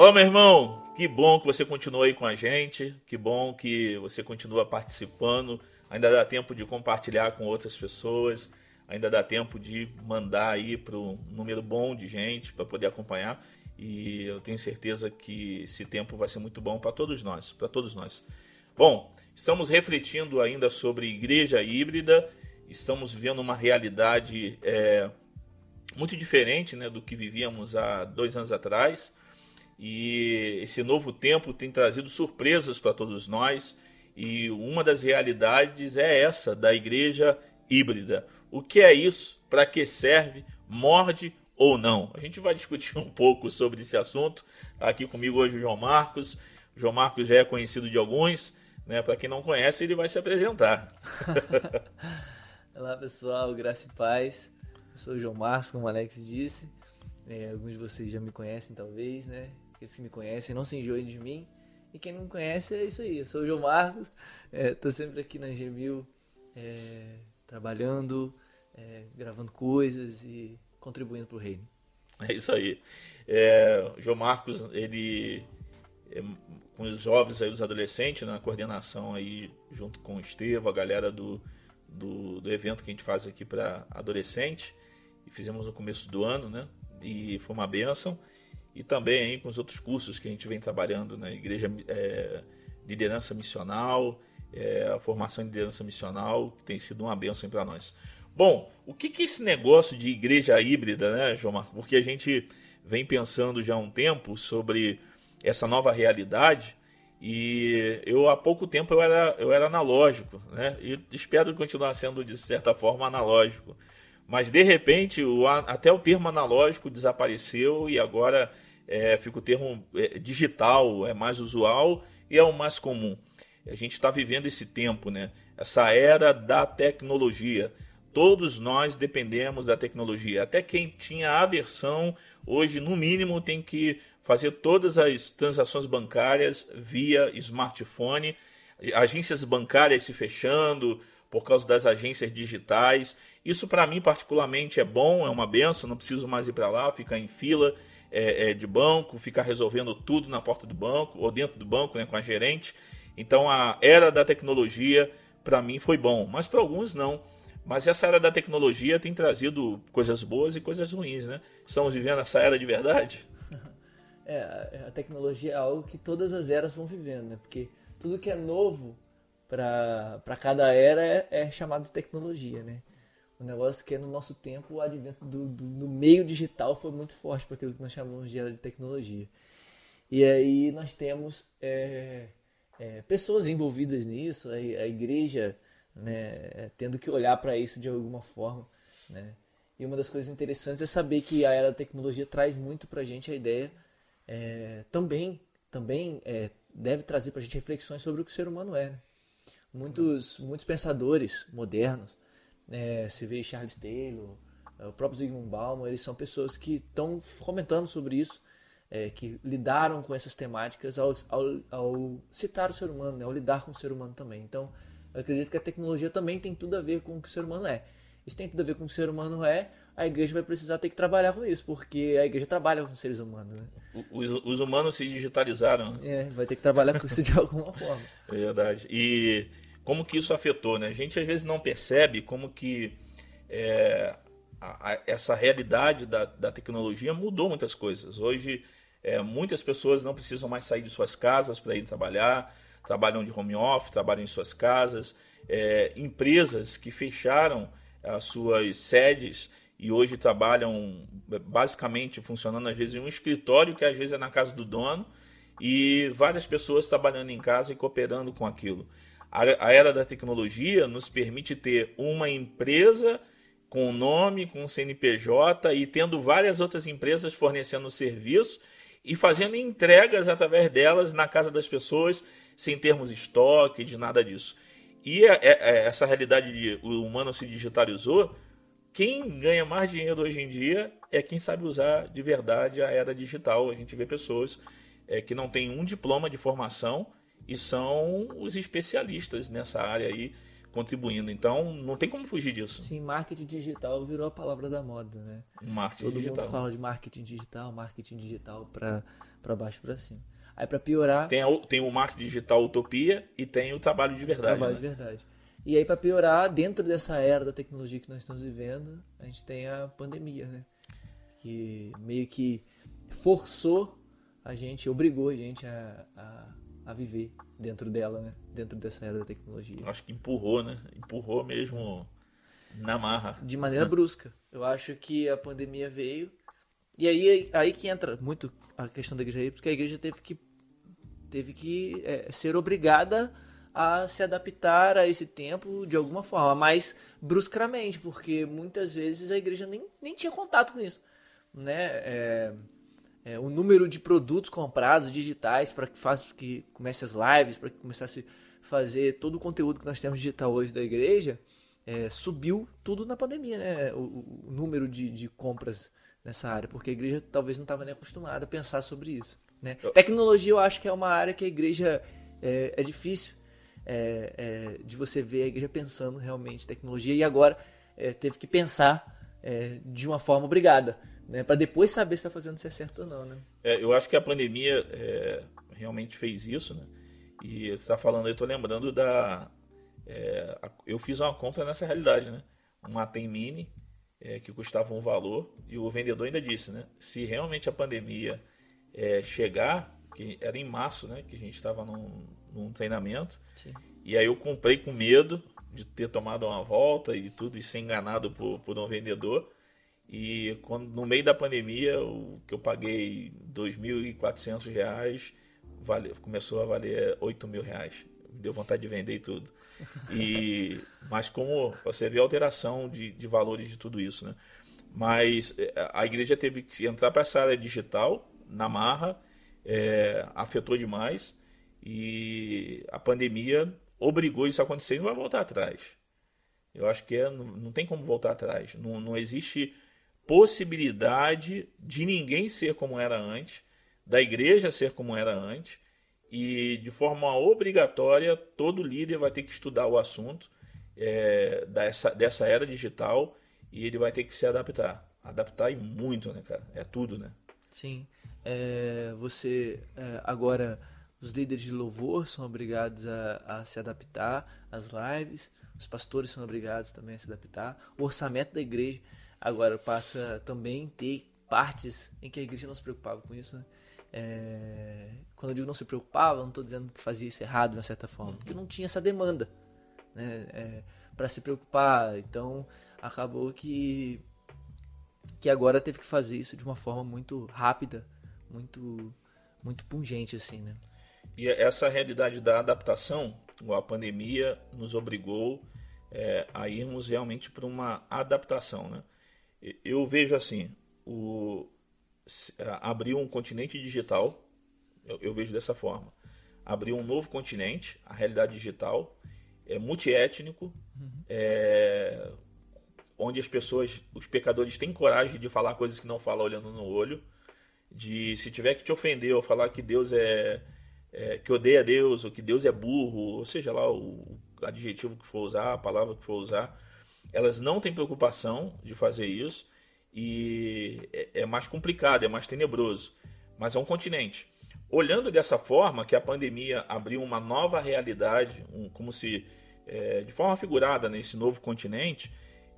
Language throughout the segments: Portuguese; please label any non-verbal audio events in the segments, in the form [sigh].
Olá, meu irmão. Que bom que você continua aí com a gente. Que bom que você continua participando. Ainda dá tempo de compartilhar com outras pessoas. Ainda dá tempo de mandar aí para um número bom de gente para poder acompanhar. E eu tenho certeza que esse tempo vai ser muito bom para todos nós, para todos nós. Bom, estamos refletindo ainda sobre igreja híbrida. Estamos vivendo uma realidade é, muito diferente né, do que vivíamos há dois anos atrás. E esse novo tempo tem trazido surpresas para todos nós. E uma das realidades é essa da igreja híbrida. O que é isso? Para que serve? Morde ou não? A gente vai [laughs] discutir um pouco sobre esse assunto. Está aqui comigo hoje o João Marcos. O João Marcos já é conhecido de alguns. Né? Para quem não conhece, ele vai se apresentar. [laughs] Olá pessoal, graça e paz. Eu sou o João Marcos, como o Alex disse. É, alguns de vocês já me conhecem, talvez, né? Aqueles que me conhecem, não se enjoem de mim. E quem não me conhece é isso aí. Eu sou o João Marcos, estou é, sempre aqui na G1000, é, trabalhando, é, gravando coisas e contribuindo para o reino. É isso aí. É, o João Marcos, ele é, com os jovens aí, os adolescentes, na coordenação aí, junto com o Estevam, a galera do, do, do evento que a gente faz aqui para adolescente. E fizemos no começo do ano, né? E foi uma benção e também aí com os outros cursos que a gente vem trabalhando na igreja é, liderança missional, é, a formação de liderança missional, que tem sido uma bênção para nós. Bom, o que, que é esse negócio de igreja híbrida, né, João Marco? Porque a gente vem pensando já há um tempo sobre essa nova realidade e eu há pouco tempo eu era, eu era analógico, né? E espero continuar sendo de certa forma analógico. Mas de repente o, até o termo analógico desapareceu e agora é, fica o termo é, digital, é mais usual e é o mais comum. A gente está vivendo esse tempo, né? essa era da tecnologia. Todos nós dependemos da tecnologia. Até quem tinha aversão, hoje, no mínimo, tem que fazer todas as transações bancárias via smartphone. Agências bancárias se fechando por causa das agências digitais. Isso, para mim, particularmente, é bom, é uma benção. Não preciso mais ir para lá, ficar em fila é, é, de banco, ficar resolvendo tudo na porta do banco ou dentro do banco né, com a gerente. Então a era da tecnologia para mim foi bom, mas para alguns não. Mas essa era da tecnologia tem trazido coisas boas e coisas ruins, né? Estamos vivendo essa era de verdade? [laughs] É, a tecnologia é algo que todas as eras vão vivendo, né? Porque tudo que é novo para cada era é, é chamado de tecnologia, né? O negócio que é no nosso tempo o advento do, do, meio digital foi muito forte para aquilo que nós chamamos de era de tecnologia. E aí nós temos é, é, pessoas envolvidas nisso, a, a igreja né, tendo que olhar para isso de alguma forma. Né? E uma das coisas interessantes é saber que a era da tecnologia traz muito para a gente a ideia é, também, também é, deve trazer para a gente reflexões sobre o que o ser humano é. Né? Muitos, muitos pensadores modernos é, você vê Charles Taylor, é, o próprio Zygmunt Bauman, eles são pessoas que estão comentando sobre isso, é, que lidaram com essas temáticas ao, ao, ao, citar o ser humano, né, ao lidar com o ser humano também. Então, eu acredito que a tecnologia também tem tudo a ver com o que o ser humano é. Isso tem tudo a ver com o que o ser humano é, a igreja vai precisar ter que trabalhar com isso, porque a igreja trabalha com seres humanos. Né? Os, os humanos se digitalizaram. É, vai ter que trabalhar com isso de [laughs] alguma forma. É verdade. E como que isso afetou, né? A gente às vezes não percebe como que é, a, a, essa realidade da, da, tecnologia mudou muitas coisas. Hoje, é, muitas pessoas não precisam mais sair de suas casas para ir trabalhar, trabalham de home office, trabalham em suas casas. É, empresas que fecharam as suas sedes e hoje trabalham basicamente funcionando às vezes em um escritório que às vezes é na casa do dono e várias pessoas trabalhando em casa e cooperando com aquilo. A, era da tecnologia nos permite ter uma empresa com nome, com CNPJ e tendo várias outras empresas fornecendo serviço e fazendo entregas através delas na casa das pessoas sem termos estoque, de nada disso. E é, é, é, essa realidade de o humano se digitalizou, quem ganha mais dinheiro hoje em dia é quem sabe usar de verdade a era digital. A gente vê pessoas é, que não têm um diploma de formação e são os especialistas nessa área aí, contribuindo. Então, não tem como fugir disso. Sim, marketing digital virou a palavra da moda, né? Marketing Todo digital. mundo fala de marketing digital, marketing digital para para baixo para cima. Aí para piorar, Tem, a- tem o marketing digital utopia e tem o trabalho de verdade. trabalho né? de verdade. E aí para piorar, dentro dessa era da tecnologia que nós estamos vivendo, a gente tem a pandemia, né? Que meio que forçou a gente, obrigou a gente a, a, a viver dentro dela, né? Dentro dessa era da tecnologia. Acho que empurrou, né? Empurrou mesmo na marra. de maneira [laughs] brusca. Eu acho que a pandemia veio e aí aí que entra muito a questão da igreja aí, porque a igreja teve que teve que é, ser obrigada a se adaptar a esse tempo de alguma forma, mas bruscamente, porque muitas vezes a igreja nem, nem tinha contato com isso, né? É, é, o número de produtos comprados digitais para que faça que comece as lives, para que começasse a fazer todo o conteúdo que nós temos digital hoje da igreja, é, subiu tudo na pandemia, né? O, o- número de, de compras nessa área, porque a igreja talvez não estava nem acostumada a pensar sobre isso. Né? Tecnologia eu acho que é uma área que a igreja é, é difícil é, é, de você ver a igreja pensando realmente em tecnologia e agora é, teve que pensar de uma forma obrigada, né? Para depois saber se está fazendo se é certo ou não, né? É, eu acho que a pandemia é, realmente fez isso, né? E está falando, eu estou lembrando da. é, eu fiz uma compra nessa realidade, né? Um Atem Mini é, que custava um valor e o vendedor ainda disse, né? Se realmente a pandemia é, chegar, que era em março, né? Que a gente estava num, num treinamento, Sim. e aí eu comprei com medo de ter tomado uma volta e tudo e ser enganado por, por um vendedor. E quando no meio da pandemia, o que eu paguei 2.400 reais vale, começou a valer 8 mil reais. Me deu vontade de vender e tudo. E, [laughs] mas como você vê a alteração de, de valores de tudo isso, né? Mas eh, a igreja teve que entrar para essa área digital, na marra, eh, afetou demais e a pandemia obrigou isso a acontecer e não vai voltar atrás. Eu acho que é, não, não tem como voltar atrás. Não, não existe possibilidade de ninguém ser como era antes, da igreja ser como era antes, e de forma obrigatória todo líder vai ter que estudar o assunto é, dessa, dessa era digital e ele vai ter que se adaptar. Adaptar e muito, né, cara? É tudo, né? Sim. É, você é, agora os líderes de louvor são obrigados a, a se adaptar às lives, os pastores são obrigados também a se adaptar. O orçamento da igreja agora passa também ter partes em que a igreja não se preocupava com isso. Né? É, quando eu digo não se preocupava, não estou dizendo que fazia isso errado de uma certa forma, porque não tinha essa demanda né, para se preocupar. Então acabou que que agora teve que fazer isso de uma forma muito rápida, muito muito pungente assim, né? E essa realidade da adaptação, a pandemia nos obrigou é, a irmos realmente para uma adaptação, né? Eu vejo assim, o abriu um continente digital, eu, eu vejo dessa forma, abriu um novo continente, a realidade digital, é multiétnico, uhum. é, onde as pessoas, os pecadores têm coragem de falar coisas que não falam olhando no olho, de se tiver que te ofender ou falar que Deus é, é, que odeia Deus ou que Deus é burro, ou seja lá o adjetivo que for usar, a palavra que for usar, elas não têm preocupação de fazer isso e é, é mais complicado, é mais tenebroso, mas é um continente. Olhando dessa forma, que a pandemia abriu uma nova realidade, um, como se é, de forma figurada nesse novo continente,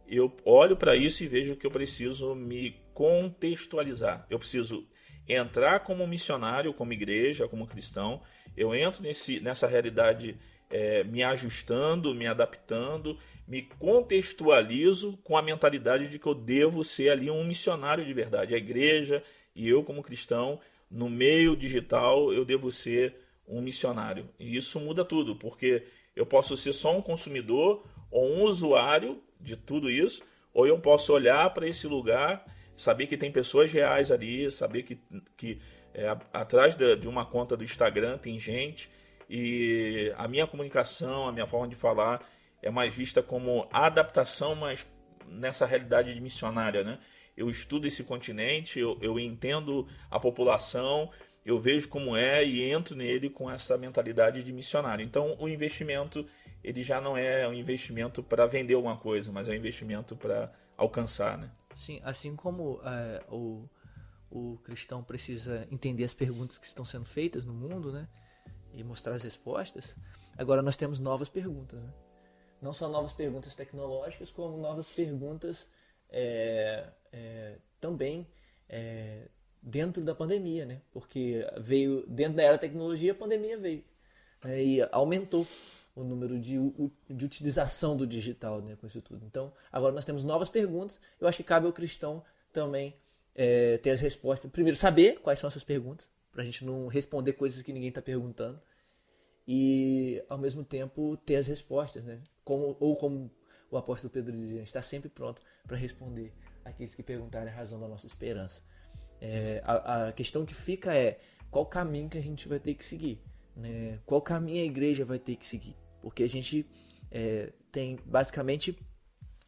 eu olho para isso e vejo que eu preciso me contextualizar. Eu preciso entrar como missionário, como igreja, como cristão. Eu entro nesse, nessa realidade é, me ajustando, me adaptando, me contextualizo com a mentalidade de que eu devo ser ali um missionário de verdade. A igreja e eu, como cristão, no meio digital, eu devo ser um missionário. E isso muda tudo, porque eu posso ser só um consumidor ou um usuário de tudo isso, ou eu posso olhar para esse lugar, saber que tem pessoas reais ali, saber que, que é, atrás de, de uma conta do Instagram tem gente e a minha comunicação, a minha forma de falar é mais vista como adaptação, mas nessa realidade de missionária, né? Eu estudo esse continente, eu, eu entendo a população, eu vejo como é e entro nele com essa mentalidade de missionário. Então, o investimento ele já não é um investimento para vender alguma coisa, mas é um investimento para alcançar, né? Sim, assim como é, o, o cristão precisa entender as perguntas que estão sendo feitas no mundo, né? E mostrar as respostas. Agora nós temos novas perguntas, né? Não só novas perguntas tecnológicas, como novas perguntas é, é, também é, dentro da pandemia, né? Porque veio dentro da era tecnologia, a pandemia veio né? e aumentou o número de, de utilização do digital né, com isso tudo. Então, agora nós temos novas perguntas. Eu acho que cabe ao cristão também é, ter as respostas. Primeiro, saber quais são essas perguntas, para a gente não responder coisas que ninguém está perguntando. E, ao mesmo tempo, ter as respostas. Né? Como, ou como o apóstolo Pedro dizia, está sempre pronto para responder aqueles que perguntarem a razão da nossa esperança. É, a, a questão que fica é qual caminho que a gente vai ter que seguir. Né? Qual caminho a igreja vai ter que seguir? Porque a gente é, tem basicamente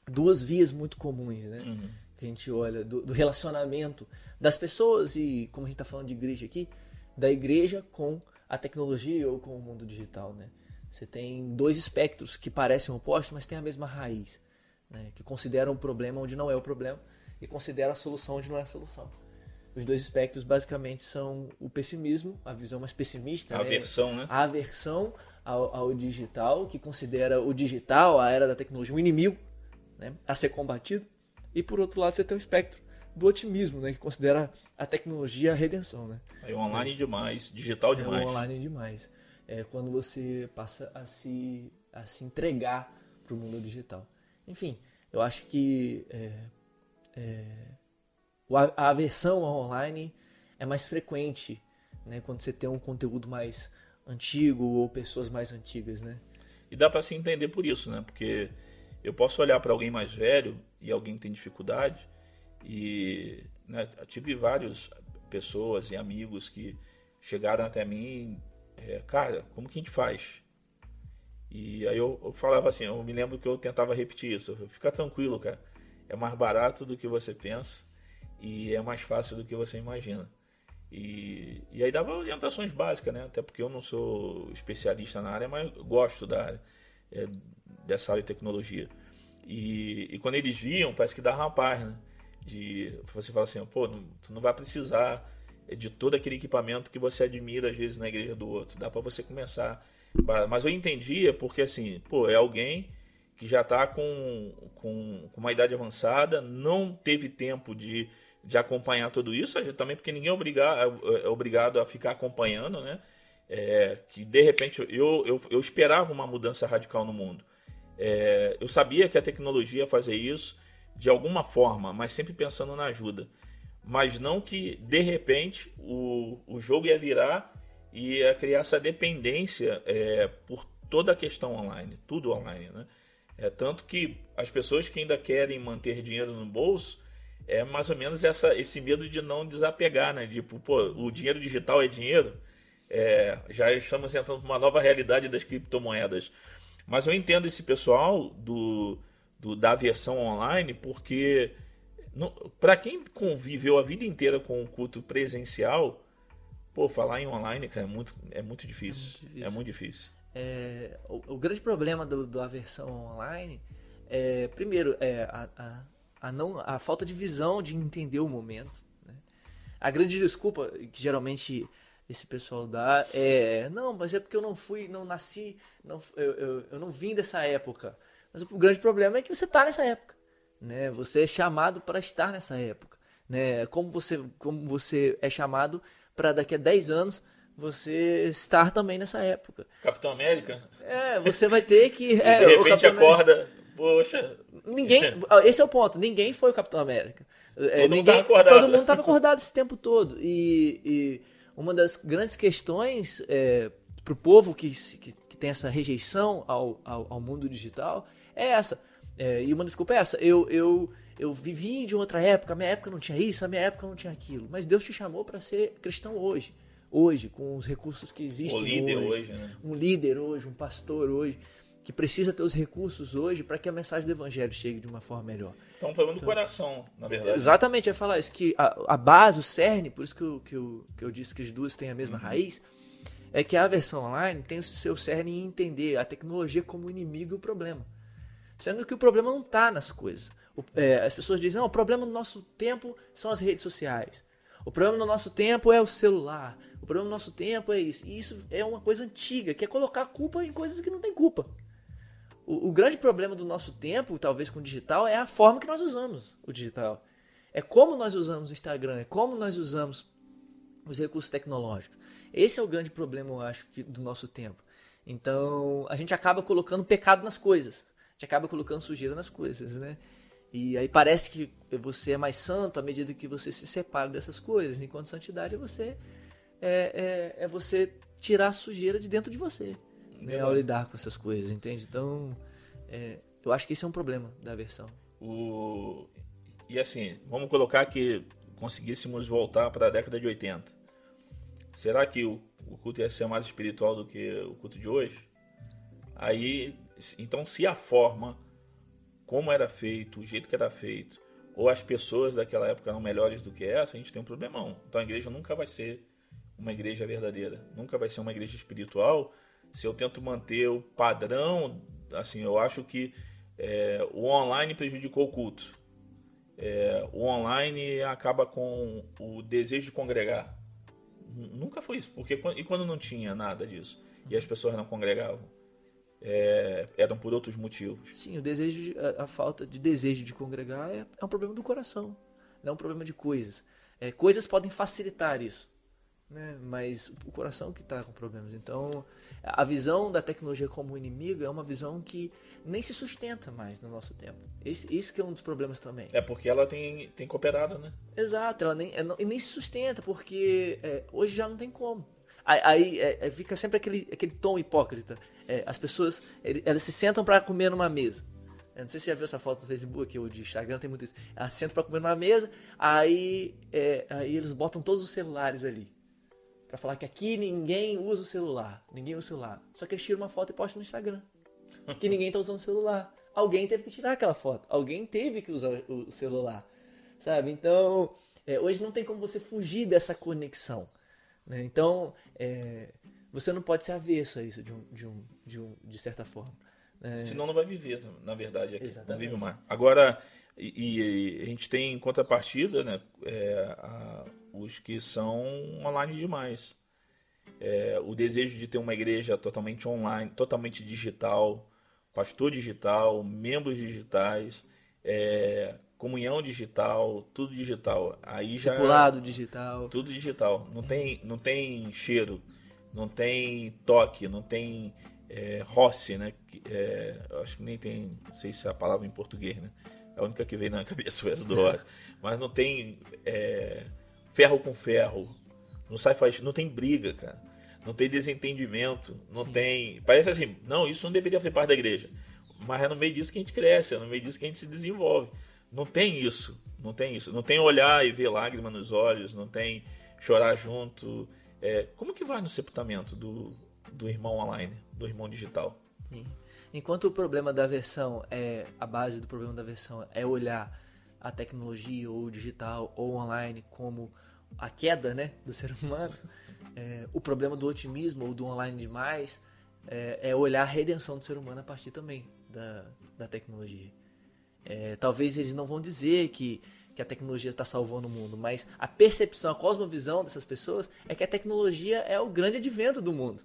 duas vias muito comuns, né? Uhum. Que a gente olha do, do, relacionamento das pessoas e, como a gente está falando de igreja aqui, da igreja com a tecnologia ou com o mundo digital, né? Você tem dois espectros que parecem opostos, mas têm a mesma raiz, né? Que consideram um problema onde não é o problema e consideram a solução onde não é a solução. Os dois espectros basicamente são o pessimismo, a visão mais pessimista, a né? aversão, né? A aversão ao, ao, digital, que considera o digital, a era da tecnologia, um inimigo né? a ser combatido. E por outro lado, você tem o espectro do otimismo, né? Que considera a tecnologia a redenção, né? É online demais, digital demais. É online demais. É quando você passa a se, a se entregar para o mundo digital. Enfim, eu acho que é, é, a aversão ao online é mais frequente né, quando você tem um conteúdo mais antigo ou pessoas mais antigas, né? E dá para se entender por isso, né? Porque eu posso olhar para alguém mais velho e alguém que tem dificuldade e né, tive várias pessoas e amigos que chegaram até mim, é, cara, como que a gente faz? E aí eu, eu, falava assim, eu me lembro que eu tentava repetir isso, fica tranquilo, cara, é mais barato do que você pensa e é mais fácil do que você imagina. E, e aí dava orientações básicas, né? Até porque eu não sou especialista na área, mas gosto da área, é, dessa área de tecnologia. E, e, quando eles viam, parece que dava uma né? De você fala assim, pô, não, tu não vai precisar de todo aquele equipamento que você admira às vezes na igreja do outro. Dá para você começar. Mas eu entendia porque assim, pô, é alguém que já está com, com, com uma idade avançada, não teve tempo de de acompanhar tudo isso, também porque ninguém é obrigado, é, é obrigado a ficar acompanhando, né? É, que de repente eu, eu, eu, esperava uma mudança radical no mundo. É, eu sabia que a tecnologia ia fazer isso de alguma forma, mas sempre pensando na ajuda. Mas não que de repente o, o jogo ia virar e ia criar essa dependência é, por toda a questão online, tudo online, né? É tanto que as pessoas que ainda querem manter dinheiro no bolso é mais ou menos essa, esse medo de não desapegar, né? Tipo, pô, o dinheiro digital é dinheiro. É, já estamos entrando numa nova realidade das criptomoedas. Mas eu entendo esse pessoal do, do da versão online, porque para quem conviveu a vida inteira com o culto presencial, pô, falar em online, cara, é muito, é muito difícil. É muito difícil. É muito difícil. É, o, o, grande problema do, do versão online é, primeiro, é a, a a, não, a falta de visão de entender o momento. Né? A grande desculpa que geralmente esse pessoal dá é não, mas é porque eu não fui, não nasci, não, eu, eu, eu não vim dessa época. Mas o grande problema é que você está nessa época. Né? Você é chamado para estar nessa época. Né? Como, você, como você é chamado para daqui a 10 anos você estar também nessa época. Capitão América? É, você vai ter que. É, de repente acorda. Poxa. Ninguém. Esse é o ponto. Ninguém foi o Capitão América. É, todo ninguém, mundo estava acordado. Todo mundo estava acordado esse tempo todo. E, e uma das grandes questões é, para o povo que, que, que, tem essa rejeição ao, ao, ao mundo digital é essa. É, e uma desculpa é essa. Eu, eu, eu vivi de outra época, a minha época não tinha isso, a minha época não tinha aquilo. Mas Deus te chamou para ser cristão hoje. Hoje, com os recursos que existem. Um líder hoje, hoje né? Um líder hoje, um pastor hoje. Que precisa ter os recursos hoje para que a mensagem do evangelho chegue de uma forma melhor. Então, é um problema do coração, na verdade. Exatamente, é falar isso, que a, a, base, o cerne, por isso que eu, que, eu, que eu disse que as duas têm a mesma uhum. raiz, é que a versão online tem o seu cerne em entender a tecnologia como inimigo e o problema. Sendo que o problema não está nas coisas. O, é, as pessoas dizem, não, o problema do nosso tempo são as redes sociais. O problema do nosso tempo é o celular. O problema do nosso tempo é isso. E isso é uma coisa antiga, que é colocar culpa em coisas que não tem culpa. O, o, grande problema do nosso tempo, talvez com o digital, é a forma que nós usamos o digital. É como nós usamos o Instagram, é como nós usamos os recursos tecnológicos. Esse é o grande problema, eu acho, que, do nosso tempo. Então, a gente acaba colocando pecado nas coisas. A gente acaba colocando sujeira nas coisas, né? E aí parece que você é mais santo à medida que você se separa dessas coisas. Enquanto santidade é você é, é, é você tirar a sujeira de dentro de você né, ao lidar com essas coisas, entende? Então, é, eu acho que esse é um problema da versão. O... E assim, vamos colocar que conseguíssemos voltar para a década de 80. Será que o, o culto ia ser mais espiritual do que o culto de hoje? Aí, então, se a forma, como era feito, o jeito que era feito, ou as pessoas daquela época eram melhores do que essa, a gente tem um problemão. Então a igreja nunca vai ser uma igreja verdadeira, nunca vai ser uma igreja espiritual se eu tento manter o padrão, assim, eu acho que é, o online prejudicou o culto. É, o online acaba com o desejo de congregar. Nunca foi isso, porque e quando não tinha nada disso e as pessoas não congregavam, é, eram por outros motivos. Sim, o desejo, de, a, a, falta de desejo de congregar é, é, um problema do coração, não é um problema de coisas. É, coisas podem facilitar isso né? mas o coração que está com problemas. Então, a visão da tecnologia como inimigo é uma visão que nem se sustenta mais no nosso tempo. Esse, esse é um dos problemas também. É porque ela tem, tem cooperado, né? Exato, ela nem, é, nem se sustenta, porque é, hoje já não tem como. Aí é, é, fica sempre aquele, aquele tom hipócrita. É, as pessoas elas se sentam para comer numa mesa. Eu não sei se você já viu essa foto no Facebook ou de Instagram, tem muito isso. Elas se sentam para comer numa mesa, aí, é, aí eles botam todos os celulares ali para falar que aqui ninguém usa o celular. Ninguém usa o celular. Só que eles tiram uma foto e postam no Instagram. Que ninguém está usando o celular. Alguém teve que tirar aquela foto. Alguém teve que usar o celular. Sabe? Então, é, hoje não tem como você fugir dessa conexão. Né? Então, é, você não pode ser avesso a isso de, um, de, um, de, um, de certa forma. É... Senão não vai viver, na verdade. Aqui. Não vive mais. Agora, e, e, a gente tem em contrapartida né, é, a, os que são online demais. É, o desejo de ter uma igreja totalmente online, totalmente digital, pastor digital, membros digitais, é, comunhão digital, tudo digital. Aí já Circulado digital. Tudo digital. Não tem, não tem cheiro, não tem toque, não tem é, roce, né? É, acho que nem tem, não sei se é a palavra em português, né? A única que veio na [laughs] cabeça foi essa do roce. Mas não tem é, ferro com ferro. Não sai faz, não tem briga, cara. Não tem desentendimento, não Sim. tem, parece assim, não, isso não deveria fazer parte da igreja. Mas é no meio disso que a gente cresce, é no meio disso que a gente se desenvolve. Não tem isso, não tem isso. Não tem olhar e ver lágrima nos olhos, não tem chorar junto. É, como que vai no sepultamento do, do irmão online, do irmão digital? Sim. Enquanto o problema da versão é a base do problema da versão é olhar a tecnologia ou digital ou online como a queda né, do ser humano, é, o problema do otimismo ou do online demais é, é, olhar a redenção do ser humano a partir também da, da tecnologia. É, talvez eles não vão dizer que, que a tecnologia está salvando o mundo, mas a percepção, a cosmovisão dessas pessoas é que a tecnologia é o grande advento do mundo.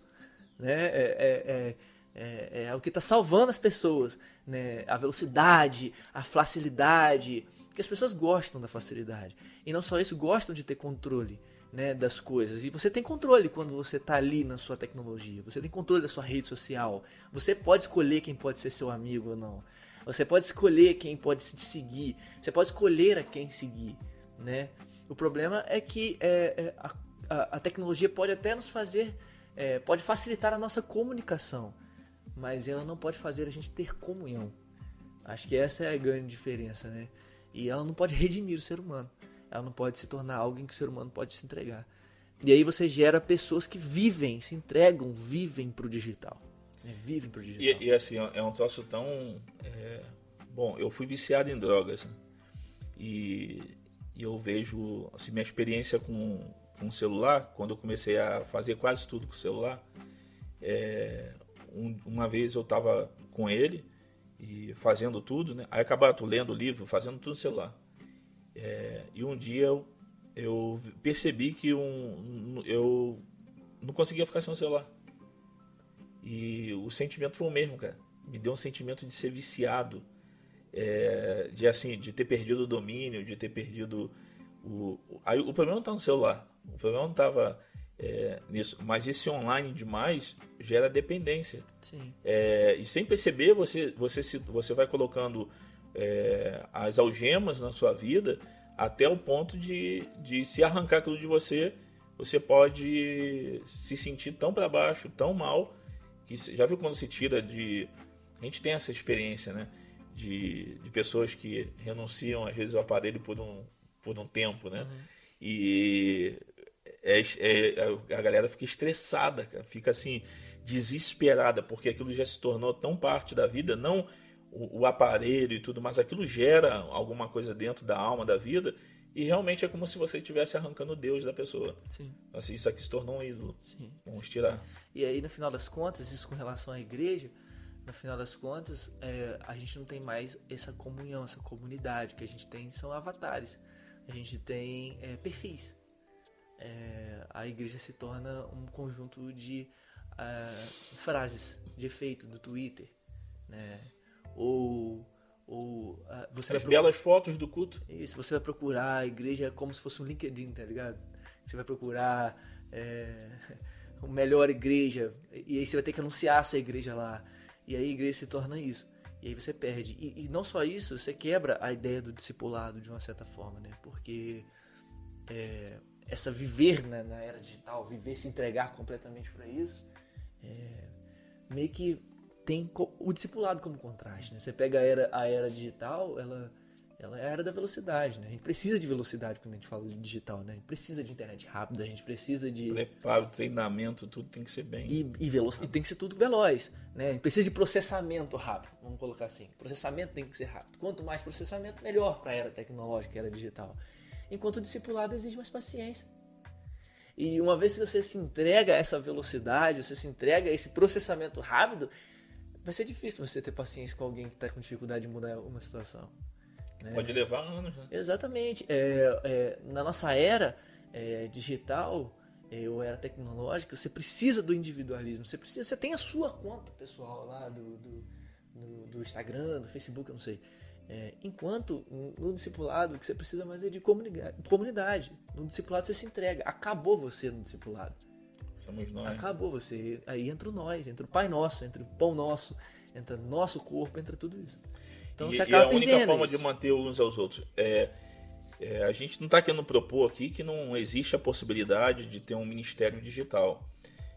Né? É, é, é, é o que está salvando as pessoas. Né? A velocidade, a facilidade, porque as pessoas gostam da facilidade. E não só isso, gostam de ter controle né, das coisas. E você tem controle quando você está ali na sua tecnologia. Você tem controle da sua rede social. Você pode escolher quem pode ser seu amigo ou não. Você pode escolher quem pode te seguir. Você pode escolher a quem seguir. Né? O problema é que é, é, a, a, tecnologia pode até nos fazer, é, pode facilitar a nossa comunicação, mas ela não pode fazer a gente ter comunhão. Acho que essa é a grande diferença, né? E ela não pode [laughs] redimir o ser humano. Ela não pode se tornar alguém que o ser humano pode se entregar. E aí você gera pessoas que vivem, se entregam, vivem para o digital. né? vivem pro digital. E, e assim, é um troço tão. É... Bom, eu fui viciado em drogas. Né? E, e, eu vejo assim, minha experiência com, com o celular, quando eu comecei a fazer quase tudo com o celular. É... Um, uma vez eu estava com ele e fazendo tudo, né? Aí acabava lendo o livro, fazendo tudo no celular. É, e um dia eu, eu percebi que um, eu não conseguia ficar sem o celular. E o sentimento foi o mesmo, cara. Me deu um sentimento de ser viciado, é, de assim, de ter perdido o domínio, de ter perdido o. Aí o problema não está no celular. O problema não estava é, nisso. Mas esse online demais gera dependência. É, e sem perceber, você, você, se, você vai colocando é, as algemas na sua vida até o ponto de, de se arrancar aquilo de você, você pode se sentir tão para baixo, tão mal, que já viu quando se tira de. A gente tem essa experiência, né? De, de pessoas que renunciam, às vezes, ao aparelho por um, por um tempo, né? Uhum. E é, é, a galera fica estressada, cara, fica assim, desesperada, porque aquilo já se tornou tão parte da vida, não o, o, aparelho e tudo, mas aquilo gera alguma coisa dentro da alma da vida, e realmente é como se você estivesse arrancando Deus da pessoa. Sim. Assim, isso aqui se tornou um ídolo. Sim. Vamos tirar. E aí, no final das contas, isso com relação à igreja, no final das contas, é, a gente não tem mais essa comunhão, essa comunidade. que a gente tem são avatares. A gente tem é, perfis é, a igreja se torna um conjunto de uh, frases de efeito do Twitter, né? Ou, ou uh, você as belas fotos do culto. Isso, você vai procurar a igreja como se fosse um LinkedIn, tá ligado? Você vai procurar é, [laughs] a melhor igreja e aí você vai ter que anunciar a sua igreja lá. E aí a igreja se torna isso. E aí você perde. E, e não só isso, você quebra a ideia do discipulado de uma certa forma, né? Porque é, essa viver na, na, era digital, viver, se entregar completamente para isso, é, meio que tem o discipulado como contraste. Né? Você pega a era, a era digital, ela, ela é a era da velocidade. Né? A gente precisa de velocidade quando a gente fala de digital. Né? A gente precisa de internet rápida, a gente precisa de. Preparo, treinamento, tudo tem que ser bem. E, e, veloc... e tem que ser tudo veloz. Né? A gente precisa de processamento rápido, vamos colocar assim. Processamento tem que ser rápido. Quanto mais processamento, melhor para a era tecnológica, a era digital. Enquanto o discipulado exige mais paciência. E uma vez que você se entrega a essa velocidade, você se entrega a esse processamento rápido, vai ser difícil você ter paciência com alguém que está com dificuldade de mudar uma situação. Né? Pode levar anos, né? Exatamente. É, é, na nossa era é, digital, é, ou era tecnológica, você precisa do individualismo. Você precisa, você tem a sua conta pessoal lá do, do, do, do Instagram, do Facebook, eu não sei. É, enquanto no discipulado que você precisa mais é de comunidade. No discipulado você se entrega. Acabou você no discipulado. Somos nós. Acabou você. Aí entra o nós, entra o Pai Nosso, entra o Pão Nosso, entra nosso corpo, entra tudo isso. Então e, você acaba e a única forma isso. de manter uns aos outros é, é a gente não está querendo propor aqui que não existe a possibilidade de ter um ministério digital.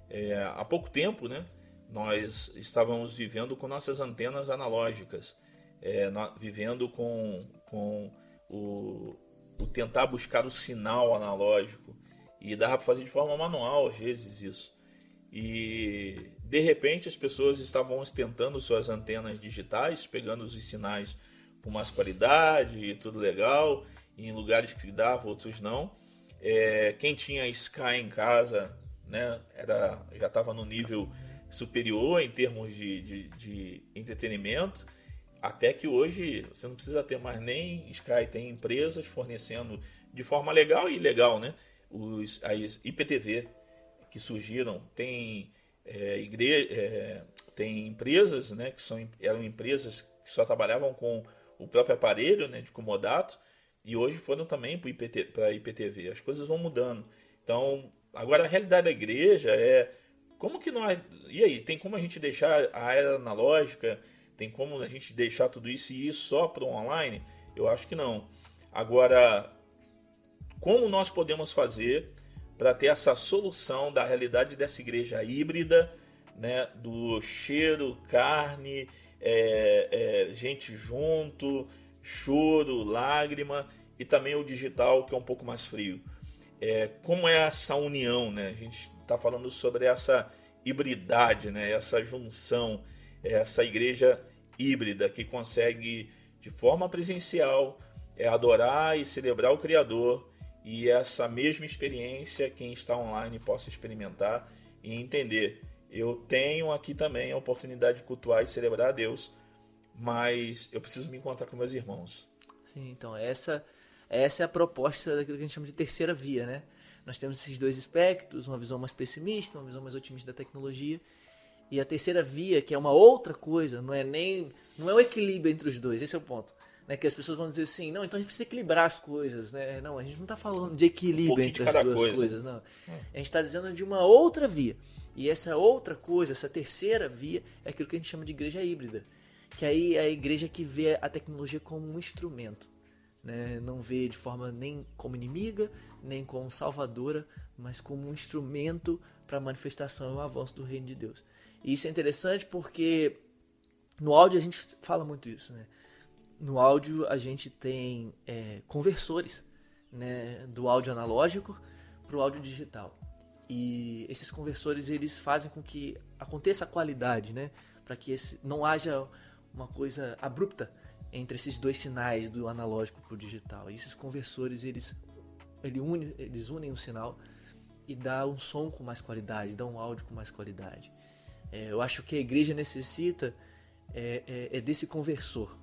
É, há pouco tempo, né, nós estávamos vivendo com nossas antenas analógicas é, na, vivendo com, com o, o, tentar buscar o sinal analógico. E dava para fazer de forma manual, às vezes, isso. E de repente as pessoas estavam ostentando suas antenas digitais, pegando os sinais com mais qualidade e tudo legal, em lugares que dava, outros não. É, quem tinha Sky em casa né, era, já estava no nível superior em termos de, de, de entretenimento até que hoje você não precisa ter mais nem Sky, tem empresas fornecendo de forma legal e ilegal, né? Os, as IPTV que surgiram, tem, é, igre, é, tem empresas, né? Que são, eram empresas que só trabalhavam com o próprio aparelho, né? De comodato, e hoje foram também para IPT, IPTV. As coisas vão mudando. Então, agora a realidade da igreja é como que nós. E aí, tem como a gente deixar a era analógica? Tem como a gente deixar tudo isso e ir só para o online? Eu acho que não. Agora, como nós podemos fazer para ter essa solução da realidade dessa igreja híbrida, né, do cheiro, carne, é, é, gente junto, choro, lágrima e também o digital que é um pouco mais frio. É, como é essa união, né? A gente está falando sobre essa hibridade, né? essa junção, essa igreja híbrida que consegue de forma presencial é adorar e celebrar o Criador e essa mesma experiência quem está online possa experimentar e entender. Eu tenho aqui também a oportunidade de cultuar e celebrar a Deus, mas eu preciso me encontrar com meus irmãos. Sim, então essa essa é a proposta daquilo que a gente chama de terceira via, né? Nós temos esses dois espectros, uma visão mais pessimista, uma visão mais otimista da tecnologia, e a terceira via, que é uma outra coisa, não é nem não é o equilíbrio entre os dois, esse é o ponto. Né, que as pessoas vão dizer assim, não, então a gente precisa equilibrar as coisas, né? Não, a gente não está falando de equilíbrio um entre as duas coisa. coisas, não. Hum. A gente está dizendo de uma outra via. E essa outra coisa, essa terceira via, é aquilo que a gente chama de igreja híbrida. Que aí é a igreja que vê a tecnologia como um instrumento. Né? Não vê de forma nem como inimiga, nem como salvadora, mas como um instrumento para a manifestação e o avanço do reino de Deus. E isso é interessante porque no áudio a gente fala muito isso, né? No áudio a gente tem é, conversores, né? Do áudio analógico para o áudio digital. E esses conversores eles fazem com que aconteça a qualidade, né? Para que esse, não haja uma coisa abrupta entre esses dois sinais do analógico para o digital. E esses conversores eles ele une, eles unem o sinal e dá um som com mais qualidade, dá um áudio com mais qualidade. É, eu acho que a igreja necessita é, é, é, desse conversor.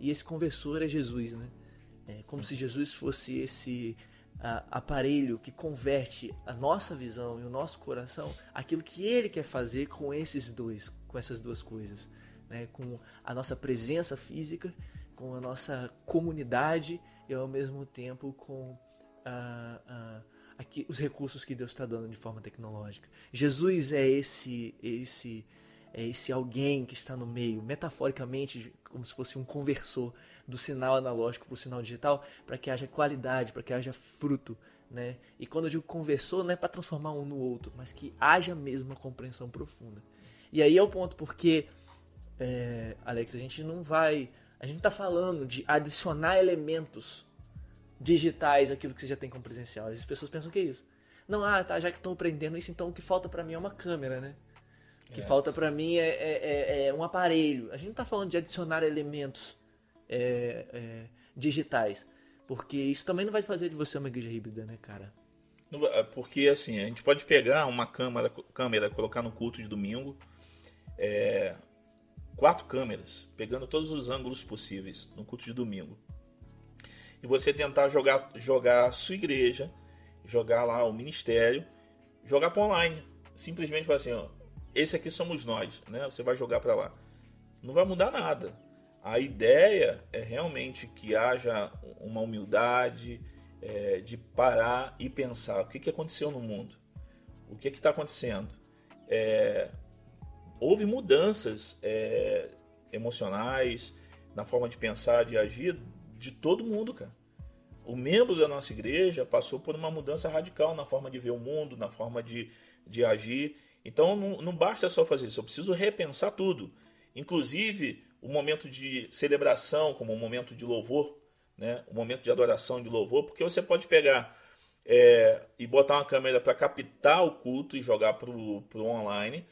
E esse conversor é Jesus, né? É como se Jesus fosse esse a, aparelho que converte a nossa visão e o nosso coração aquilo que ele quer fazer com esses dois, com essas duas coisas. Né? Com a nossa presença física, com a nossa comunidade e ao mesmo tempo com a, aqui, os recursos que Deus está dando de forma tecnológica. Jesus é esse, esse, é esse alguém que está no meio, metaforicamente, como se fosse um conversor do sinal analógico para o sinal digital, para que haja qualidade, para que haja fruto. Né? E quando eu digo conversor, não é para transformar um no outro, mas que haja mesmo uma compreensão profunda. E aí é o ponto, porque, é, Alex, a gente não vai. A gente está falando de adicionar elementos digitais aquilo que você já tem como presencial. As pessoas pensam que é isso. Não, ah, tá, já que estão aprendendo isso, então o que falta para mim é uma câmera, né? O que é. falta para mim é, é, é, é, um aparelho. A gente não está falando de adicionar elementos é, é, digitais. Porque isso também não vai fazer de você uma igreja híbrida, né, cara? Porque assim, a gente pode pegar uma câmera, câmera colocar no culto de domingo, quatro câmeras, pegando todos os ângulos possíveis no culto de domingo e você tentar jogar, jogar sua igreja, jogar lá o ministério, jogar para online. Simplesmente assim, ó, esse aqui somos nós, né? Você vai jogar para lá. Não vai mudar nada. A ideia é realmente que haja uma humildade é, de parar e pensar o que, que aconteceu no mundo, o que está acontecendo. É, houve mudanças é, emocionais na forma de pensar, de agir de todo mundo, cara. O membro da nossa igreja passou por uma mudança radical na forma de ver o mundo, na forma de, de agir. Então não, não basta só fazer isso, eu preciso repensar tudo. Inclusive o momento de celebração, como o momento de louvor, né? o momento de adoração de louvor, porque você pode pegar é, e botar uma câmera para captar o culto e jogar para o online,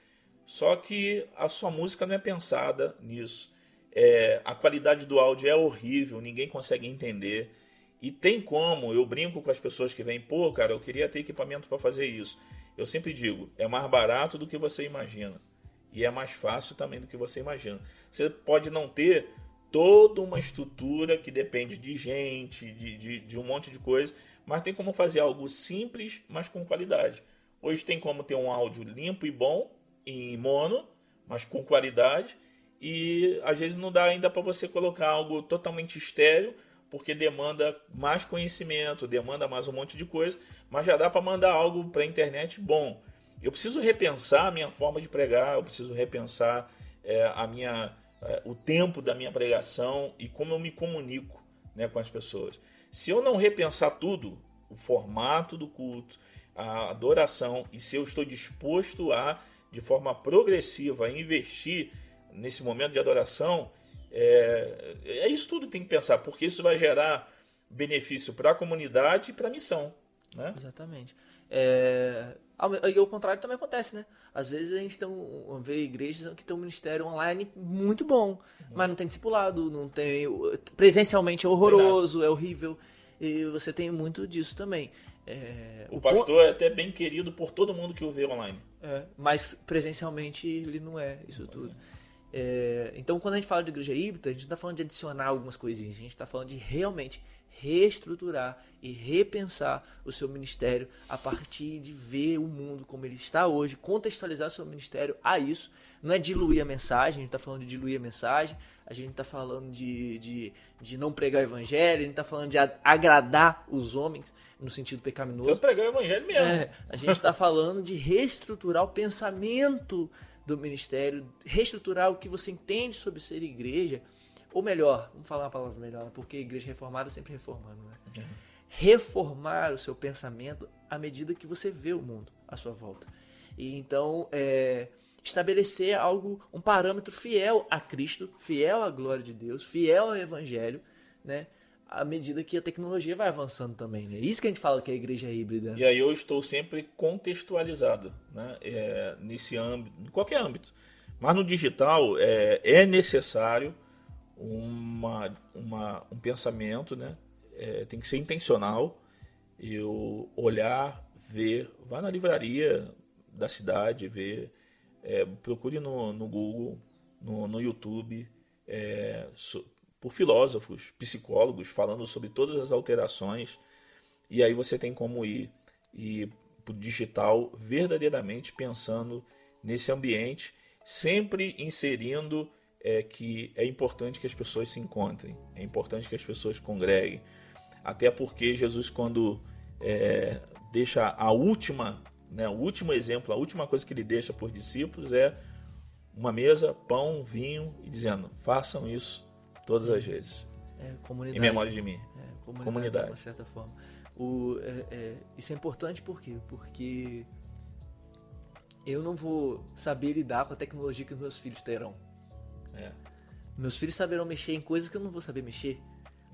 só que a sua música não é pensada nisso. É, a qualidade do áudio é horrível, ninguém consegue entender. E tem como, eu brinco com as pessoas que vêm, pô, cara, eu queria ter equipamento para fazer isso. Eu sempre digo, é mais barato do que você imagina. E é mais fácil também do que você imagina. Você pode não ter toda uma estrutura que depende de gente, de, de, de um monte de coisa, mas tem como fazer algo simples, mas com qualidade. Hoje tem como ter um áudio limpo e bom, em mono, mas com qualidade e às vezes não dá ainda para você colocar algo totalmente estéreo, porque demanda mais conhecimento, demanda mais um monte de coisa, mas já dá para mandar algo para a internet bom. Eu preciso repensar a minha forma de pregar, eu preciso repensar é, a minha, é, o tempo da minha pregação e como eu me comunico né, com as pessoas. Se eu não repensar tudo, o formato do culto, a adoração, e se eu estou disposto a, de forma progressiva, investir nesse momento de adoração, é, é isso tudo que tem que pensar, porque isso vai gerar benefício para a comunidade e para a missão. Né? Exatamente. É, e o contrário também acontece, né? Às vezes a gente tem um, vê igrejas que tem um ministério online muito bom, uhum. mas não tem discipulado, não tem. Presencialmente é horroroso, é horrível. E você tem muito disso também. É, o, o, pastor é até bem querido por todo mundo que o vê online. É, mas presencialmente ele não é isso tudo. É, então, quando a gente fala de igreja híbrida, a gente não está falando de adicionar algumas coisinhas, a gente está falando de realmente reestruturar e repensar o seu ministério a partir de ver o mundo como ele está hoje, contextualizar o seu ministério a isso. Não é diluir a mensagem, a gente está falando de diluir a mensagem, a gente está falando de, de, de não pregar o evangelho, a gente está falando de agradar os homens no sentido pecaminoso. Eu pregar o evangelho mesmo. É, a gente está falando de reestruturar o pensamento do ministério, reestruturar o que você entende sobre ser igreja ou melhor, vamos falar uma palavra melhor, porque igreja reformada é sempre reformando, né? Uhum. Reformar o seu pensamento à medida que você vê o mundo à sua volta. E então, é, estabelecer algo, um parâmetro fiel a Cristo, fiel à glória de Deus, fiel ao Evangelho, né? À medida que a tecnologia vai avançando também, né? Isso que a gente fala que a igreja é híbrida. E aí eu estou sempre contextualizado, né? É, nesse âmbito, em qualquer âmbito. Mas no digital é, é necessário uma, uma, um pensamento, né? É, tem que ser intencional. Eu olhar, ver, vá na livraria da cidade, ver, é, procure no, no Google, no, no YouTube, é, so, por filósofos, psicólogos falando sobre todas as alterações. E aí você tem como ir, ir para o digital verdadeiramente pensando nesse ambiente, sempre inserindo é que é importante que as pessoas se encontrem, é importante que as pessoas congreguem. Até porque Jesus, quando é, deixa a última, né, o último exemplo, a última coisa que ele deixa por discípulos é uma mesa, pão, vinho e dizendo: façam isso todas as vezes. É, comunidade. Em memória de mim. É, comunidade, comunidade. De uma certa forma. O, é, é, isso é importante por quê? Porque eu não vou saber lidar com a tecnologia que os meus filhos terão. É. Meus filhos saberão mexer em coisas que eu não vou saber mexer.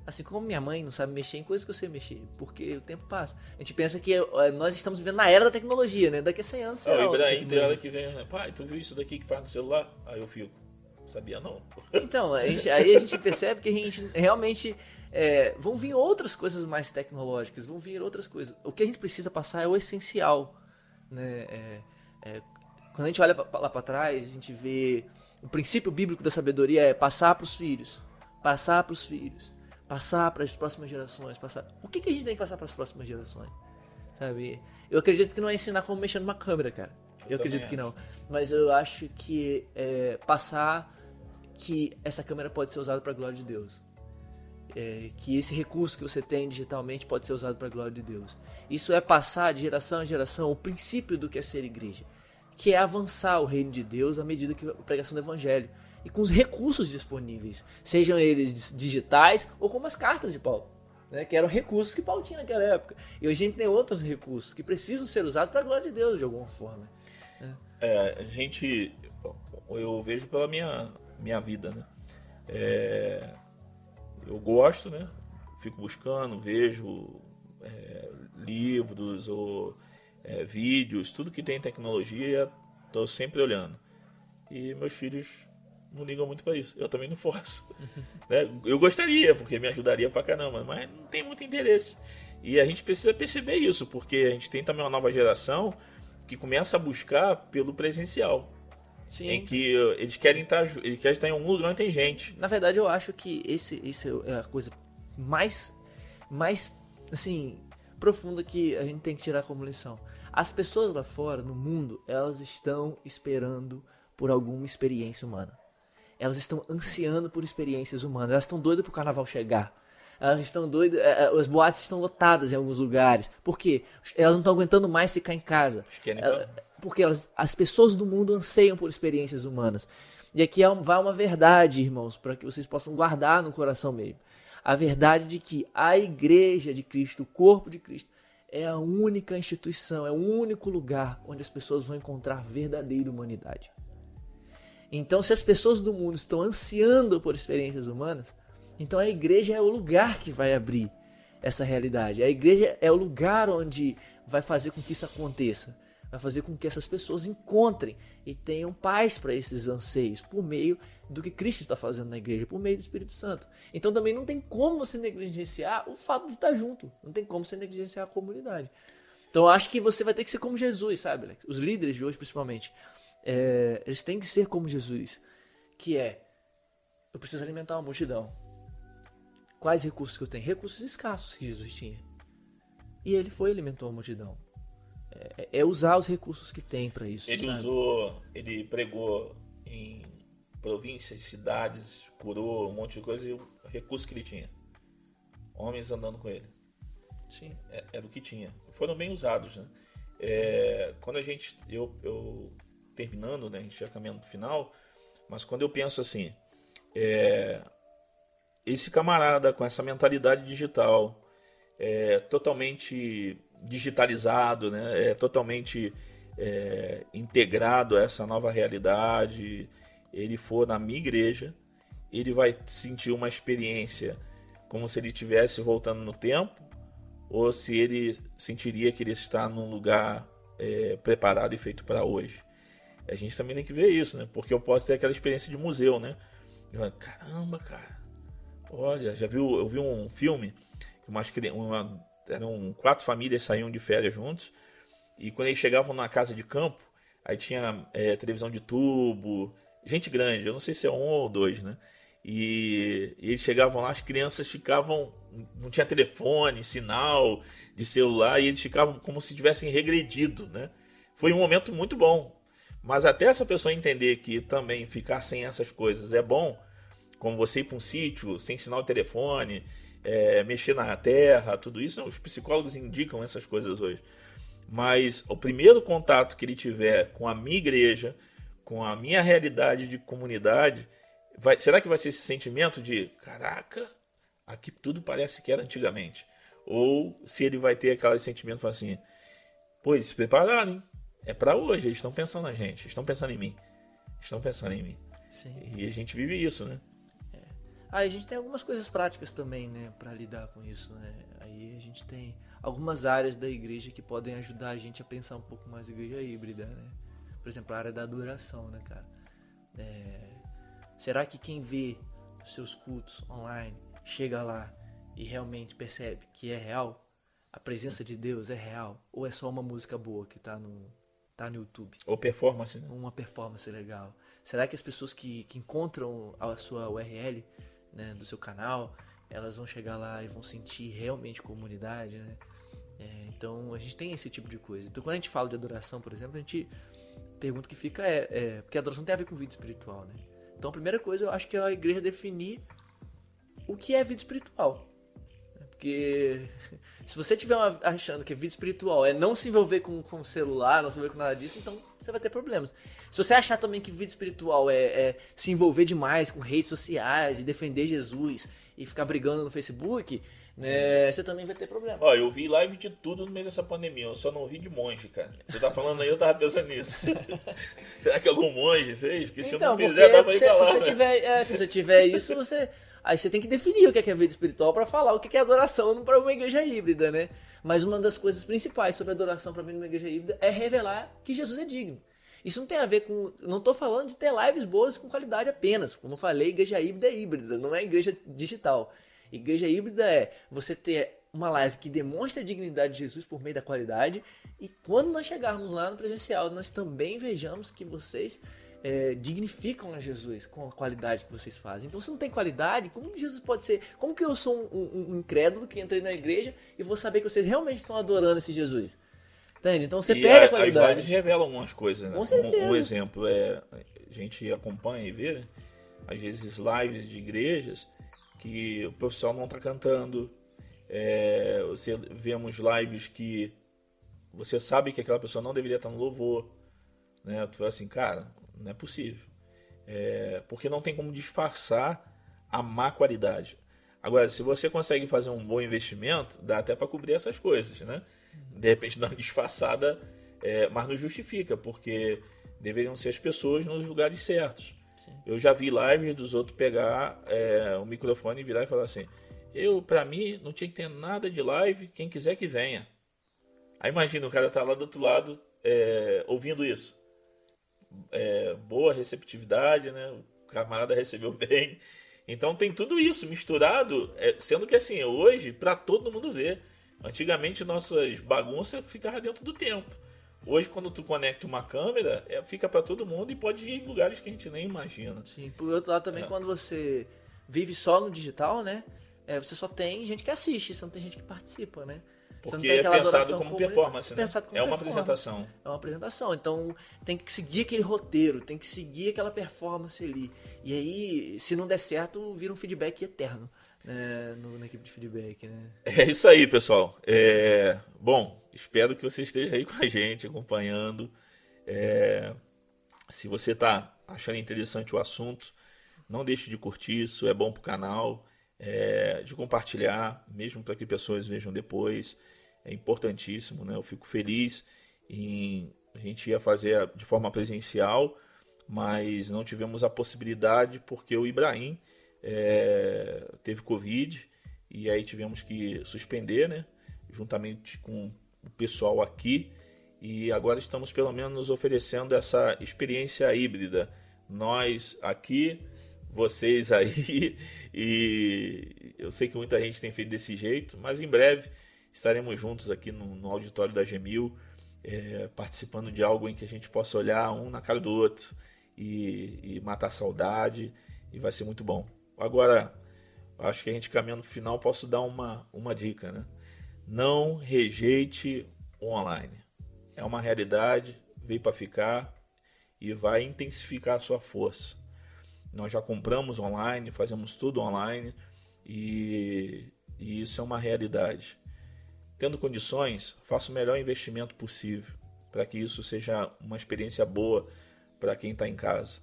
Assim como minha mãe não sabe mexer em coisas que eu sei mexer, porque o tempo passa. A gente pensa que é, nós estamos vivendo na era da tecnologia, né? Daqui a 100 anos. Oh, o Ibrahim tem hora que vem, pai, tu viu isso daqui que faz no celular? Aí eu fico, sabia não. Então, a gente, aí a gente percebe que a gente realmente. É, vão vir outras coisas mais tecnológicas, vão vir outras coisas. O que a gente precisa passar é o essencial. Né? É, é, quando a gente olha lá para trás, a gente vê o princípio bíblico da sabedoria é passar para os filhos, passar para os filhos, passar para as próximas gerações, passar. O que, que a gente tem que passar para as próximas gerações? Sabe? Eu acredito que não é ensinar como mexer numa câmera, cara. Eu, eu acredito que não. Mas eu acho que é passar que essa câmera pode ser usada para a glória de Deus. É, que esse recurso que você tem digitalmente pode ser usado para a glória de Deus. Isso é passar de geração em geração o princípio do que é ser igreja que é avançar o reino de Deus à medida que a pregação do evangelho e com os recursos disponíveis, sejam eles digitais ou como as cartas de Paulo, né, que eram recursos que Paulo tinha naquela época. E hoje a gente tem outros recursos que precisam ser usados para a glória de Deus de alguma forma. Né? É, a gente, eu vejo pela minha minha vida, né? É, eu gosto, né? Fico buscando, vejo é, livros ou é, vídeos, tudo que tem tecnologia, estou sempre olhando. E meus filhos não ligam muito para isso. Eu também não forço. [laughs] né? Eu gostaria, porque me ajudaria pra caramba, mas não tem muito interesse. E a gente precisa perceber isso, porque a gente tem também uma nova geração que começa a buscar pelo presencial. Sim. Em que eles querem estar, tá eles querem estar em algum lugar onde tem gente. Na verdade, eu acho que esse, isso é a coisa mais, mais assim, profunda que a gente tem que tirar como lição. As pessoas lá fora, no mundo, elas estão esperando por alguma experiência humana. Elas estão ansiando por experiências humanas. Elas estão doidas para o carnaval chegar. Elas estão doidas. É, é, as boates estão lotadas em alguns lugares. Por quê? Elas não estão aguentando mais ficar em casa. Porque elas, as pessoas do mundo anseiam por experiências humanas. E aqui é vai uma verdade, irmãos, para que vocês possam guardar no coração mesmo a verdade de que a igreja de Cristo, o corpo de Cristo, é a única instituição, é o único lugar onde as pessoas vão encontrar verdadeira humanidade. Então, se as pessoas do mundo estão ansiando por experiências humanas, então a igreja é o lugar que vai abrir essa realidade. A igreja é o lugar onde vai fazer com que isso aconteça? Vai fazer com que essas pessoas encontrem e tenham paz para esses anseios por meio do que Cristo está fazendo na igreja, por meio do Espírito Santo. Então também não tem como você negligenciar o fato de estar junto. Não tem como você negligenciar a comunidade. Então eu acho que você vai ter que ser como Jesus, sabe, Alex? Os líderes de hoje, principalmente, é, eles têm que ser como Jesus, que é eu preciso alimentar uma multidão. Quais recursos que eu tenho? Recursos escassos que Jesus tinha. E ele foi e alimentou a multidão. É, é usar os recursos que tem para isso. Ele sabe? usou, ele pregou em províncias, cidades, curou um monte de coisa e o recurso que ele tinha. Homens andando com ele. Sim. É, é do que tinha. Foram bem usados, né? É, quando a gente, eu, eu terminando, né? A gente já caminhando pro final, mas quando eu penso assim, é, esse camarada com essa mentalidade digital, é, totalmente digitalizado, né? é totalmente é, integrado a essa nova realidade, ele for na minha igreja, ele vai sentir uma experiência como se ele estivesse voltando no tempo, ou se ele sentiria que ele está num lugar é, preparado e feito para hoje. A gente também tem que ver isso, né? Porque eu posso ter aquela experiência de museu, né? Eu, caramba, cara. Olha, já viu? Eu vi um filme, umas, uma, eram quatro famílias saíam de férias juntos e quando eles chegavam na casa de campo, aí tinha é, televisão de tubo, gente grande, eu não sei se é um ou dois, né? E, e, eles chegavam lá, as crianças ficavam, não tinha telefone, sinal de celular, e eles ficavam como se tivessem regredido, né? Foi um momento muito bom. Mas até essa pessoa entender que também ficar sem essas coisas é bom, como você ir para um sítio sem sinal de telefone, é, mexer na terra, tudo isso, os psicólogos indicam essas coisas hoje. Mas o primeiro contato que ele tiver com a minha igreja, com a minha realidade de comunidade, vai, será que vai ser esse sentimento de caraca, aqui tudo parece que era antigamente? Ou se ele vai ter aquele sentimento assim, pois se prepararam, hein? É para hoje, eles estão pensando na gente, estão pensando em mim. Estão pensando em mim. Sim. E a gente vive isso, né? Aí a gente tem algumas coisas práticas também, né, para lidar com isso, né? Aí a gente tem algumas áreas da igreja que podem ajudar a gente a pensar um pouco mais igreja híbrida, né? Por exemplo, a área da adoração, né, cara? É... Será que quem vê os seus cultos online chega lá e realmente percebe que é real? A presença de Deus é real? Ou é só uma música boa que tá no, tá no YouTube? Ou performance, né? Uma performance legal. Será que as pessoas que, que encontram a sua URL né, do seu canal, elas vão chegar lá e vão sentir realmente comunidade, né? É, então a gente tem esse tipo de coisa. Então quando a gente fala de adoração, por exemplo, a gente pergunta que fica é, é, porque a adoração tem a ver com vida espiritual, né? Então a primeira coisa eu acho que é a igreja definir o que é vida espiritual. Porque se você estiver achando que vida espiritual é não se envolver com, com celular, não se envolver com nada disso, então você vai ter problemas. Se você achar também que vida espiritual é, é se envolver demais com redes sociais e defender Jesus e ficar brigando no Facebook, né, você também vai ter problema. Ó, eu vi live de tudo no meio dessa pandemia, eu só não vi de monge, cara. Você tá falando aí, eu tava pensando nisso. [laughs] Será que algum monge fez? Porque se então, eu não fizer, dá pra ir se, pra lá, se, né? tiver, é, se você tiver isso, você Aí você tem que definir o que é, é vida espiritual para falar o que é adoração para uma igreja híbrida, né? Mas uma das coisas principais sobre adoração para mim numa igreja híbrida é revelar que Jesus é digno. Isso não tem a ver com. Não estou falando de ter lives boas com qualidade apenas. Como eu falei, igreja híbrida é híbrida, não é igreja digital. Igreja híbrida é você ter uma live que demonstra a dignidade de Jesus por meio da qualidade e quando nós chegarmos lá no presencial, nós também vejamos que vocês é, dignificam a Jesus com a qualidade que vocês fazem. Então, se não tem qualidade, como que Jesus pode ser? Como que eu sou um, um, um incrédulo que entrei na igreja e vou saber que vocês realmente estão adorando esse Jesus? Entende? Então você e perde a, a qualidade. As lives revelam algumas coisas, né? Com certeza. Um, um, exemplo é a gente acompanha e vê, né? às vezes lives de igrejas que o profissional não está cantando. É, você vemos lives que você sabe que aquela pessoa não deveria estar no louvor, né? Tu fala assim, cara, não é possível. É, porque não tem como disfarçar a má qualidade. Agora, se você consegue fazer um bom investimento, dá até para cobrir essas coisas, né? De repente dá uma disfarçada, é, mas não justifica, porque deveriam ser as pessoas nos lugares certos. Sim. Eu já vi lives dos outros pegar é, o microfone e virar e falar assim: eu, para mim, não tinha que ter nada de live, quem quiser que venha. Aí imagina, o cara tá lá do outro lado é, ouvindo isso. É, boa receptividade, né? O camarada recebeu [laughs] bem. Então tem tudo isso misturado, é, sendo que assim, hoje, para todo mundo ver. Antigamente nossas bagunças ficavam dentro do tempo. Hoje, quando tu conecta uma câmera, é, fica para todo mundo e pode ir em lugares que a gente nem imagina. Sim, por outro lado também, é. quando você vive só no digital, né? É, você só tem gente que assiste, você não tem gente que participa, né? Porque é pensado como performance, né? Pensado como é uma apresentação. É uma apresentação. Então tem que seguir aquele roteiro, tem que seguir aquela performance ali. E aí, se não der certo, vira um feedback eterno né? no, na equipe de feedback, né? É isso aí, pessoal. É... Bom, espero que você esteja aí com a gente, acompanhando. É... Se você está achando interessante o assunto, não deixe de curtir, isso é bom para o canal. É... de compartilhar, mesmo para que pessoas vejam depois é importantíssimo, né? Eu fico feliz em a gente ia fazer de forma presencial, mas não tivemos a possibilidade porque o Ibrahim é, teve Covid e aí tivemos que suspender, né? Juntamente com o pessoal aqui e agora estamos pelo menos oferecendo essa experiência híbrida. Nós aqui, vocês aí [laughs] e eu sei que muita gente tem feito desse jeito, mas em breve estaremos juntos aqui no, no auditório da Gemil, é, participando de algo em que a gente possa olhar um na cara do outro e, e matar a saudade, e vai ser muito bom. Agora, acho que a gente caminhando para o final, posso dar uma, uma dica, né? Não rejeite o online. É uma realidade, veio para ficar e vai intensificar a sua força. Nós já compramos online, fazemos tudo online e, e isso é uma realidade. Tendo condições, faça o melhor investimento possível para que isso seja uma experiência boa para quem está em casa.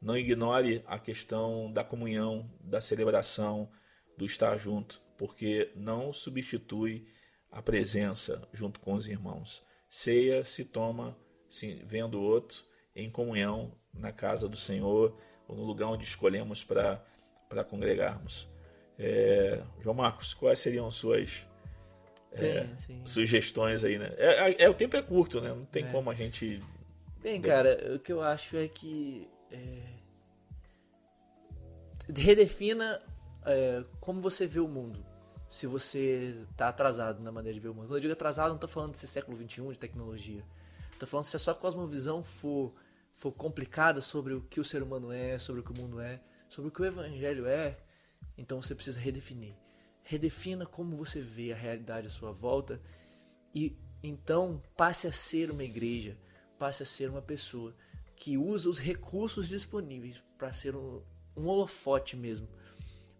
Não ignore a questão da comunhão, da celebração, do estar junto, porque não substitui a presença junto com os irmãos. Ceia se toma se vendo o outro em comunhão na casa do Senhor ou no lugar onde escolhemos para congregarmos. É, João Marcos, quais seriam suas é, sugestões aí, né? É, é, é, o tempo é curto, né? Não tem é. como a gente. Bem, cara, o que eu acho é que. É, redefina como você vê o mundo. Se você tá atrasado na maneira de ver o mundo. Quando eu digo atrasado, não tô falando desse século XXI, de tecnologia. Tô falando se a sua cosmovisão for, for complicada sobre o que o ser humano é, sobre o que o mundo é, sobre o que o evangelho é, então você precisa redefinir redefina como você vê a realidade à sua volta e então passe a ser uma igreja, passe a ser uma pessoa que usa os recursos disponíveis para ser um, um, holofote mesmo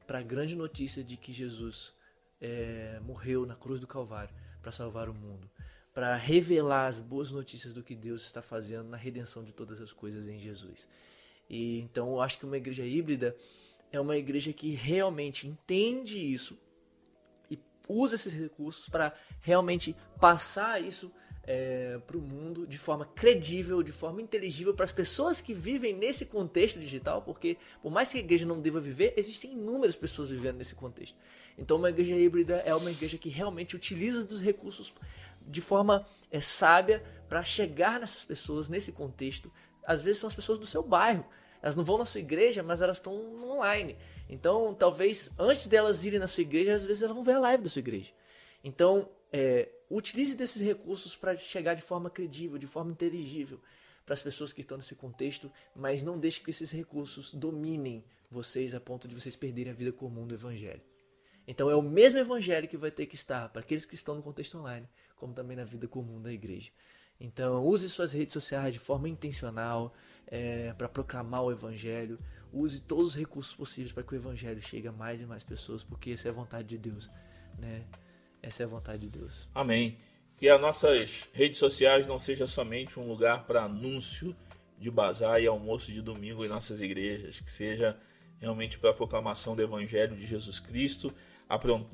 para a grande notícia de que Jesus é, morreu na cruz do Calvário para salvar o mundo, para revelar as boas notícias do que Deus está fazendo na redenção de todas as coisas em Jesus. E então eu acho que uma igreja híbrida é uma igreja que realmente entende isso, usa esses recursos para realmente passar isso é, para o mundo de forma credível, de forma inteligível para as pessoas que vivem nesse contexto digital, porque por mais que a igreja não deva viver, existem inúmeras pessoas vivendo nesse contexto. Então, uma igreja híbrida é uma igreja que realmente utiliza dos recursos de forma é, sábia para chegar nessas pessoas nesse contexto. Às vezes são as pessoas do seu bairro. Elas não vão na sua igreja, mas elas estão online. Então, talvez antes delas irem na sua igreja, às vezes elas vão ver a live da sua igreja. Então, é, utilize desses recursos para chegar de forma credível, de forma inteligível para as pessoas que estão nesse contexto, mas não deixe que esses recursos dominem vocês a ponto de vocês perderem a vida comum do evangelho. Então é o mesmo evangelho que vai ter que estar para aqueles que estão no contexto online, como também na vida comum da igreja. Então use suas redes sociais de forma intencional é, para proclamar o evangelho, use todos os recursos possíveis para que o evangelho chegue a mais e mais pessoas, porque essa é a vontade de Deus, né? Essa é a vontade de Deus. Amém. Que as nossas redes sociais não seja somente um lugar para anúncio de bazar e almoço de domingo em nossas igrejas, que seja realmente para a proclamação do evangelho de Jesus Cristo,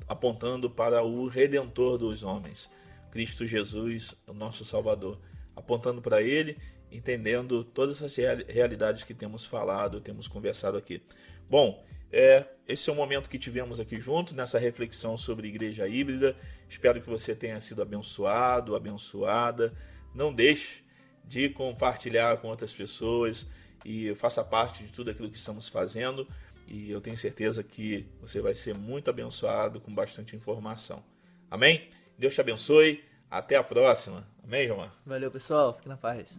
apontando para o redentor dos homens, Cristo Jesus, o nosso Salvador, apontando para ele entendendo todas as realidades que temos falado, temos conversado aqui. Bom, é, esse é o momento que tivemos aqui junto, nessa reflexão sobre igreja híbrida. Espero que você tenha sido abençoado, abençoada. Não deixe de compartilhar com outras pessoas e faça parte de tudo aquilo que estamos fazendo. E eu tenho certeza que você vai ser muito abençoado com bastante informação. Amém? Deus te abençoe. Até a próxima. Amém, João? Valeu, pessoal. Fique na paz.